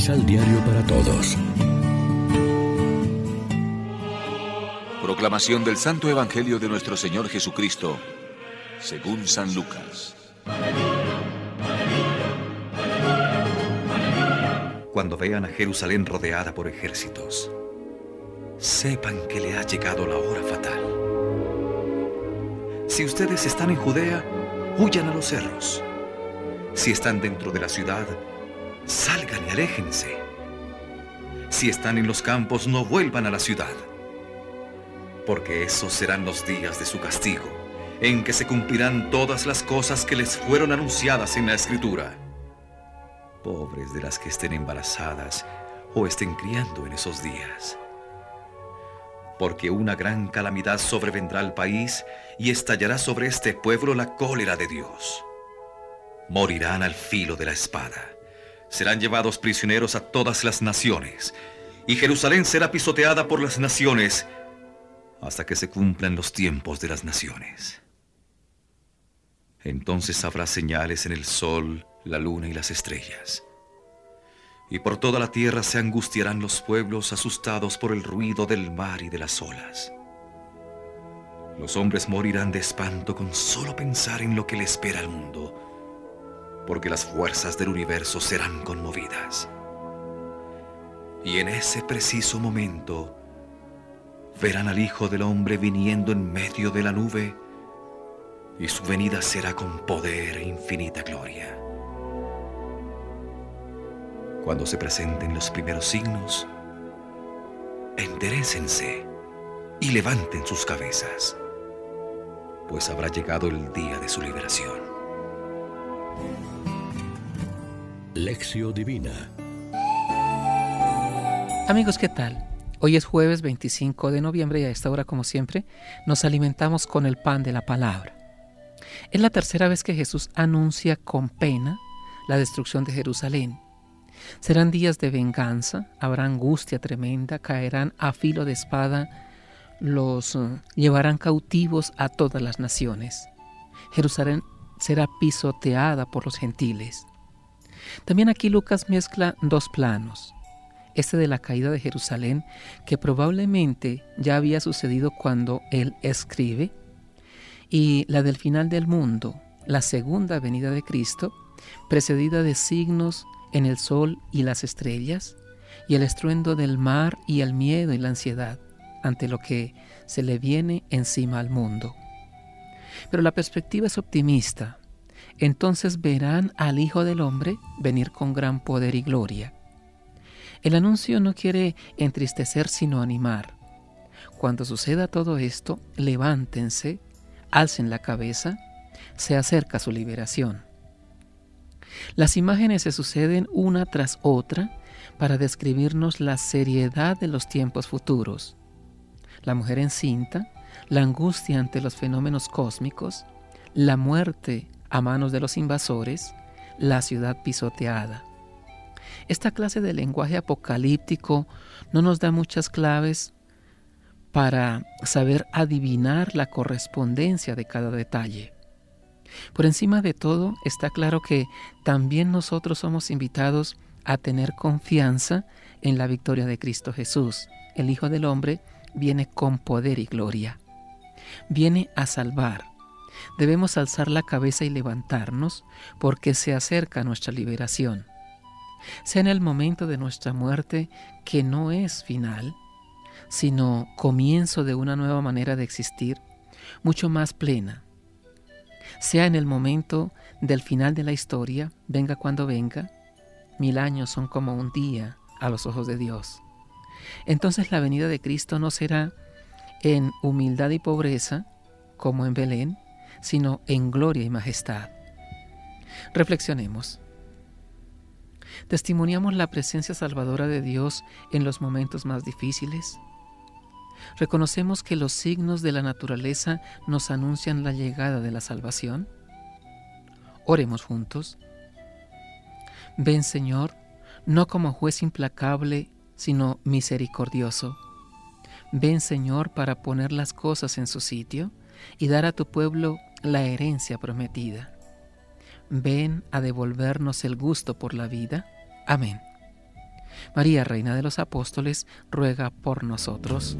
Misal Diario para Todos. Proclamación del Santo Evangelio de nuestro Señor Jesucristo, según San Lucas. Cuando vean a Jerusalén rodeada por ejércitos, sepan que le ha llegado la hora fatal. Si ustedes están en Judea, huyan a los cerros. Si están dentro de la ciudad, salgan y aléjense. Si están en los campos, no vuelvan a la ciudad. Porque esos serán los días de su castigo, en que se cumplirán todas las cosas que les fueron anunciadas en la Escritura. Pobres de las que estén embarazadas o estén criando en esos días. Porque una gran calamidad sobrevendrá al país y estallará sobre este pueblo la cólera de Dios. Morirán al filo de la espada serán llevados prisioneros a todas las naciones, y Jerusalén será pisoteada por las naciones hasta que se cumplan los tiempos de las naciones. Entonces habrá señales en el sol, la luna y las estrellas. Y por toda la tierra se angustiarán los pueblos asustados por el ruido del mar y de las olas. Los hombres morirán de espanto con solo pensar en lo que le espera al mundo porque las fuerzas del universo serán conmovidas. Y en ese preciso momento verán al Hijo del Hombre viniendo en medio de la nube, y su venida será con poder e infinita gloria. Cuando se presenten los primeros signos, enderecense y levanten sus cabezas, pues habrá llegado el día de su liberación. Lección Divina Amigos, ¿qué tal? Hoy es jueves 25 de noviembre y a esta hora, como siempre, nos alimentamos con el pan de la palabra. Es la tercera vez que Jesús anuncia con pena la destrucción de Jerusalén. Serán días de venganza, habrá angustia tremenda, caerán a filo de espada, los eh, llevarán cautivos a todas las naciones. Jerusalén será pisoteada por los gentiles. También aquí Lucas mezcla dos planos. Este de la caída de Jerusalén, que probablemente ya había sucedido cuando él escribe, y la del final del mundo, la segunda venida de Cristo, precedida de signos en el sol y las estrellas, y el estruendo del mar y el miedo y la ansiedad ante lo que se le viene encima al mundo. Pero la perspectiva es optimista. Entonces verán al Hijo del Hombre venir con gran poder y gloria. El anuncio no quiere entristecer sino animar. Cuando suceda todo esto, levántense, alcen la cabeza, se acerca su liberación. Las imágenes se suceden una tras otra para describirnos la seriedad de los tiempos futuros. La mujer encinta, la angustia ante los fenómenos cósmicos, la muerte a manos de los invasores, la ciudad pisoteada. Esta clase de lenguaje apocalíptico no nos da muchas claves para saber adivinar la correspondencia de cada detalle. Por encima de todo, está claro que también nosotros somos invitados a tener confianza en la victoria de Cristo Jesús. El Hijo del Hombre viene con poder y gloria. Viene a salvar. Debemos alzar la cabeza y levantarnos porque se acerca nuestra liberación. Sea en el momento de nuestra muerte que no es final, sino comienzo de una nueva manera de existir, mucho más plena. Sea en el momento del final de la historia, venga cuando venga, mil años son como un día a los ojos de Dios. Entonces la venida de Cristo no será en humildad y pobreza, como en Belén, sino en gloria y majestad. Reflexionemos. ¿Testimoniamos la presencia salvadora de Dios en los momentos más difíciles? ¿Reconocemos que los signos de la naturaleza nos anuncian la llegada de la salvación? Oremos juntos. Ven Señor, no como juez implacable, sino misericordioso. Ven Señor para poner las cosas en su sitio y dar a tu pueblo la herencia prometida. Ven a devolvernos el gusto por la vida. Amén. María, Reina de los Apóstoles, ruega por nosotros.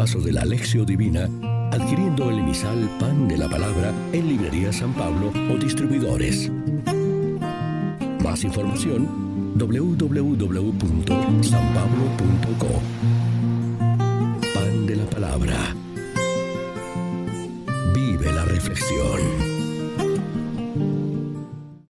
Pasos de la Alexio Divina adquiriendo el emisal Pan de la Palabra en Librería San Pablo o distribuidores. Más información www.sanpablo.co Pan de la Palabra. Vive la reflexión.